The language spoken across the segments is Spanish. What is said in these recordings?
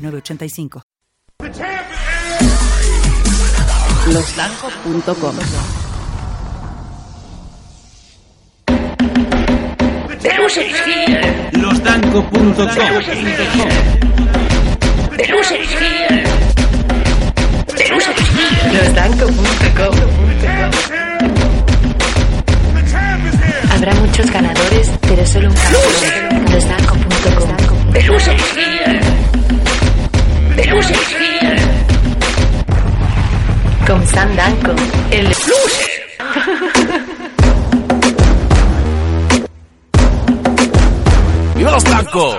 5985. Loslanco.com Losdanco.com Habrá muchos ganadores, pero solo un ganador. Losdanco.com con Sam Danko, el Los Danco.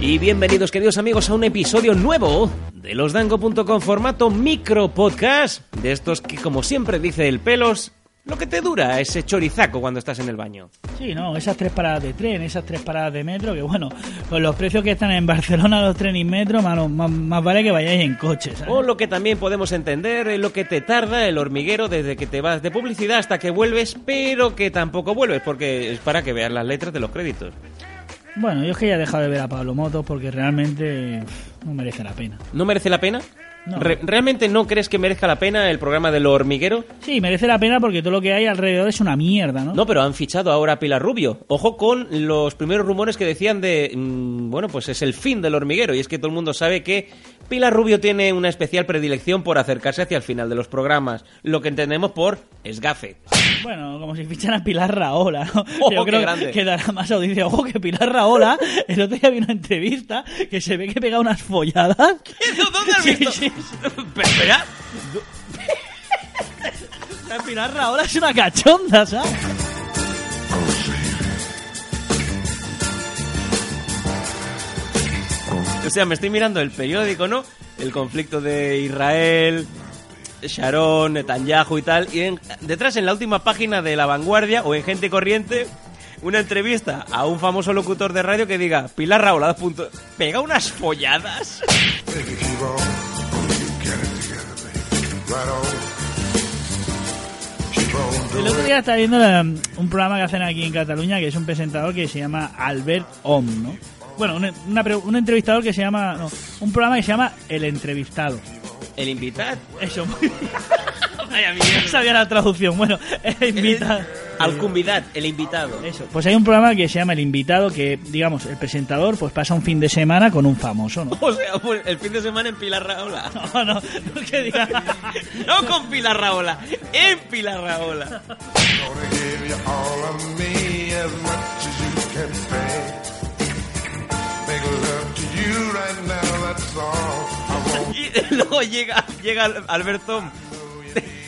Y bienvenidos queridos amigos a un episodio nuevo de losdanco.com formato micro podcast, de estos que como siempre dice el pelos, lo que te dura ese chorizaco cuando estás en el baño. Sí, no, esas tres paradas de tren, esas tres paradas de metro, que bueno, con los precios que están en Barcelona los trenes y metro, mano, más, más vale que vayáis en coche, ¿sabes? O lo que también podemos entender es lo que te tarda el hormiguero desde que te vas de publicidad hasta que vuelves, pero que tampoco vuelves, porque es para que veas las letras de los créditos. Bueno, yo es que ya he dejado de ver a Pablo Motos porque realmente no merece la pena. ¿No merece la pena? No. Re- ¿Realmente no crees que merezca la pena el programa de lo hormiguero? Sí, merece la pena porque todo lo que hay alrededor es una mierda, ¿no? No, pero han fichado ahora a Pilar Rubio. Ojo con los primeros rumores que decían de, mm, bueno, pues es el fin del hormiguero. Y es que todo el mundo sabe que Pilar Rubio tiene una especial predilección por acercarse hacia el final de los programas. Lo que entendemos por esgafe. Bueno, como si fichan a Pilar Raola, ¿no? Ojo, Yo qué creo grande. que dará más audiencia. Ojo, que Pilar Raola, el otro día vi una entrevista que se ve que pega unas folladas. ¿Dónde has Sí, visto? sí, Pero, espera. La Pilar Raola es una cachonda, ¿sabes? O sea, me estoy mirando el periódico, ¿no? El conflicto de Israel, Sharon, Netanyahu y tal. Y en- detrás, en la última página de La Vanguardia o en Gente Corriente, una entrevista a un famoso locutor de radio que diga: Pilar Raola, dos puntos. ¿Pega unas folladas? El otro día estaba viendo un programa que hacen aquí en Cataluña que es un presentador que se llama Albert Om, ¿no? Bueno, un, una pre- un entrevistador que se llama... No, un programa que se llama El Entrevistado. El invitado. Eso, muy bien. No sabía la traducción. Bueno, el invitado. Al convidat, el invitado. Eso. Pues hay un programa que se llama El Invitado que, digamos, el presentador pues pasa un fin de semana con un famoso, ¿no? O sea, pues el fin de semana en Pilar Raola. No, no, no que diga... No con Pilar Raola, en Pilar Raola. Y luego llega, llega Alberto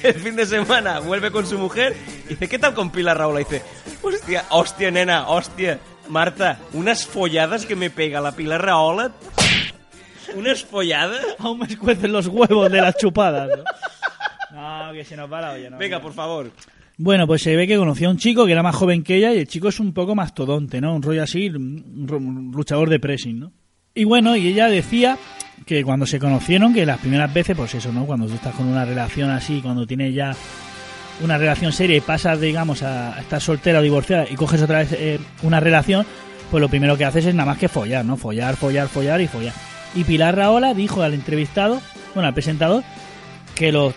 el fin de semana, vuelve con su mujer y dice, ¿qué tal con Pilar Raola? Y dice, hostia, hostia, nena, hostia, Marta, unas folladas que me pega la Pilar Raola. ¿Unas folladas? Aún me escuecen los huevos de las chupadas, ¿no? No, que se nos va la olla, ¿no? Venga, por favor. Bueno, pues se ve que conoció a un chico que era más joven que ella y el chico es un poco mastodonte, ¿no? Un rollo así, un luchador de pressing, ¿no? Y bueno, y ella decía que cuando se conocieron, que las primeras veces, pues eso, ¿no? Cuando tú estás con una relación así, cuando tienes ya una relación seria y pasas, digamos, a estar soltera o divorciada y coges otra vez eh, una relación, pues lo primero que haces es nada más que follar, ¿no? Follar, follar, follar y follar. Y Pilar Raola dijo al entrevistado, bueno, al presentador, que los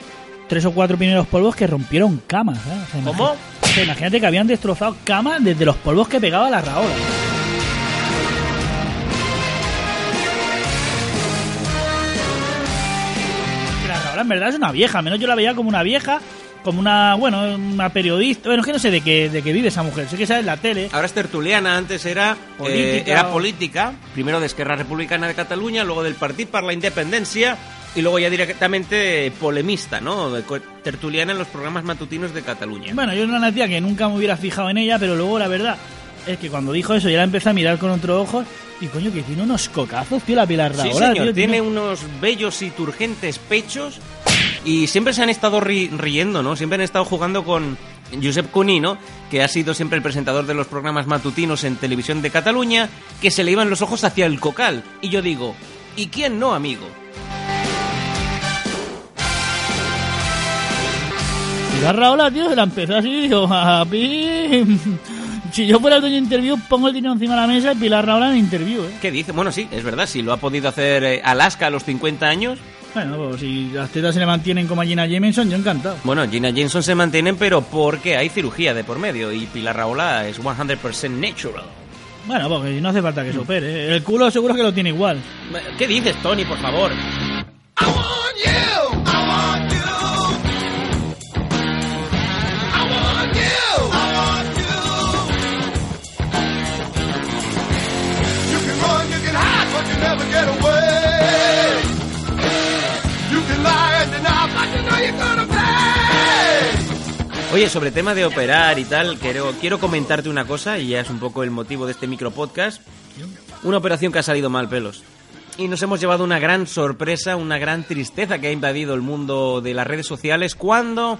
tres o cuatro primeros polvos que rompieron camas. ¿eh? O sea, ¿Cómo? o sea, imagínate que habían destrozado camas desde los polvos que pegaba la Raola. Raola en verdad es una vieja, al menos yo la veía como una vieja, como una, bueno, una periodista. Bueno, es que no sé de qué, de qué vive esa mujer, sé que sale en la tele. Ahora es tertuliana, antes era Política eh, era o- política, primero de Esquerra Republicana de Cataluña, luego del Partit per la Independencia y luego ya directamente polemista, ¿no? Tertuliana en los programas matutinos de Cataluña. Bueno, yo era una tía que nunca me hubiera fijado en ella, pero luego la verdad es que cuando dijo eso ya la empecé a mirar con otro ojo Y coño, que tiene unos cocazos, tío, la Pilar Sí, Rahola, señor, tío, tiene unos bellos y turgentes pechos y siempre se han estado ri- riendo, ¿no? Siempre han estado jugando con Josep Cuní, ¿no? Que ha sido siempre el presentador de los programas matutinos en televisión de Cataluña, que se le iban los ojos hacia el cocal. Y yo digo, ¿y quién no, amigo? Pilar Rahola, tío, se la empezó así dijo, si yo fuera el dueño de interview, pongo el dinero encima de la mesa y Pilar Rahola en interview, ¿eh? ¿Qué dice? Bueno, sí, es verdad, si lo ha podido hacer eh, Alaska a los 50 años. Bueno, pues si las tetas se le mantienen como a Gina Jameson, yo encantado. Bueno, Gina Jameson se mantienen, pero porque hay cirugía de por medio y Pilar Raola es 100% natural. Bueno, porque no hace falta que se opere. ¿eh? El culo seguro que lo tiene igual. ¿Qué dices, Tony, por favor? Oye, sobre tema de operar y tal, quiero, quiero comentarte una cosa, y ya es un poco el motivo de este micro podcast. Una operación que ha salido mal, pelos. Y nos hemos llevado una gran sorpresa, una gran tristeza que ha invadido el mundo de las redes sociales cuando,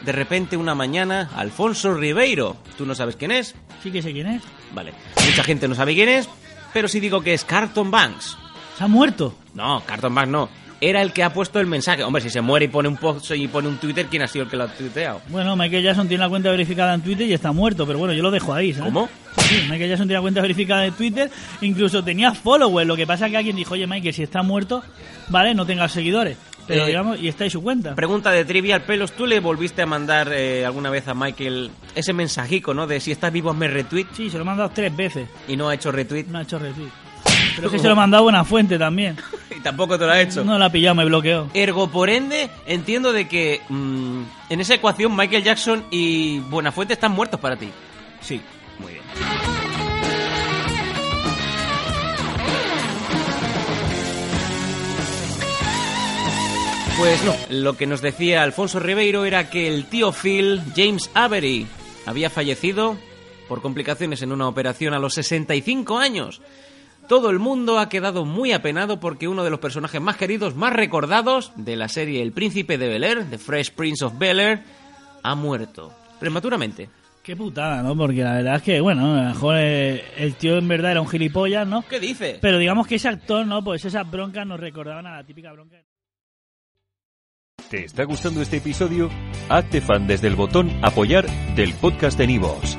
de repente, una mañana, Alfonso Ribeiro, ¿tú no sabes quién es? Sí que sé quién es. Vale, mucha gente no sabe quién es, pero sí digo que es Carton Banks. Se ha muerto. No, Carton Banks no. Era el que ha puesto el mensaje. Hombre, si se muere y pone un post y pone un Twitter, ¿quién ha sido el que lo ha tuiteado? Bueno, Michael Jackson tiene la cuenta verificada en Twitter y está muerto, pero bueno, yo lo dejo ahí, ¿sabes? ¿Cómo? Sí, Michael Jackson tiene la cuenta verificada en Twitter, incluso tenía followers, lo que pasa es que alguien dijo, oye Michael, si está muerto, vale, no tengas seguidores, pero Eh, digamos, y está en su cuenta. Pregunta de Trivial Pelos, ¿tú le volviste a mandar eh, alguna vez a Michael ese mensajico, ¿no? De si estás vivo hazme retweet Sí, se lo he mandado tres veces, y no ha hecho retweet no ha hecho retweet. Pero que se lo he mandado a buena fuente también. y tampoco te lo ha hecho. No la ha pillado, me bloqueó. Ergo, por ende, entiendo de que mm, en esa ecuación Michael Jackson y Buenafuente están muertos para ti. Sí, muy bien. Pues no, lo que nos decía Alfonso Ribeiro era que el tío Phil, James Avery, había fallecido por complicaciones en una operación a los 65 años. Todo el mundo ha quedado muy apenado porque uno de los personajes más queridos, más recordados de la serie El Príncipe de Bel Air, The Fresh Prince of Bel Air, ha muerto prematuramente. Qué putada, ¿no? Porque la verdad es que, bueno, a lo mejor eh, el tío en verdad era un gilipollas, ¿no? ¿Qué dice? Pero digamos que ese actor, ¿no? Pues esas broncas nos recordaban a la típica bronca. ¿Te está gustando este episodio? Hazte fan desde el botón Apoyar del podcast de Nivos.